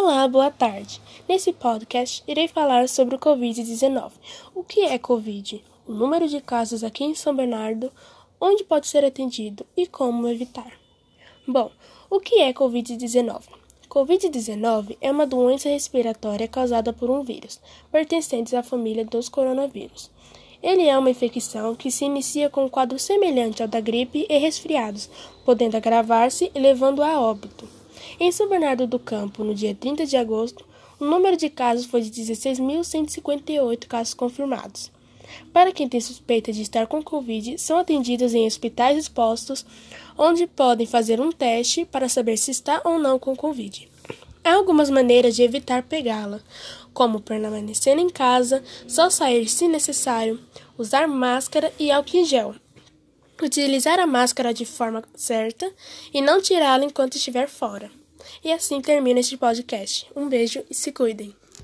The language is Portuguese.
Olá, boa tarde. Nesse podcast irei falar sobre o Covid-19. O que é Covid? O número de casos aqui em São Bernardo, onde pode ser atendido e como evitar. Bom, o que é Covid-19? Covid-19 é uma doença respiratória causada por um vírus, pertencente à família dos coronavírus. Ele é uma infecção que se inicia com um quadro semelhante ao da gripe e resfriados, podendo agravar-se e levando a óbito. Em São Bernardo do Campo, no dia 30 de agosto, o número de casos foi de 16.158 casos confirmados. Para quem tem suspeita de estar com Covid, são atendidos em hospitais expostos, onde podem fazer um teste para saber se está ou não com Covid. Há algumas maneiras de evitar pegá-la, como permanecer em casa, só sair se necessário, usar máscara e álcool em gel utilizar a máscara de forma certa e não tirá-la enquanto estiver fora. E assim termina este podcast. Um beijo e se cuidem.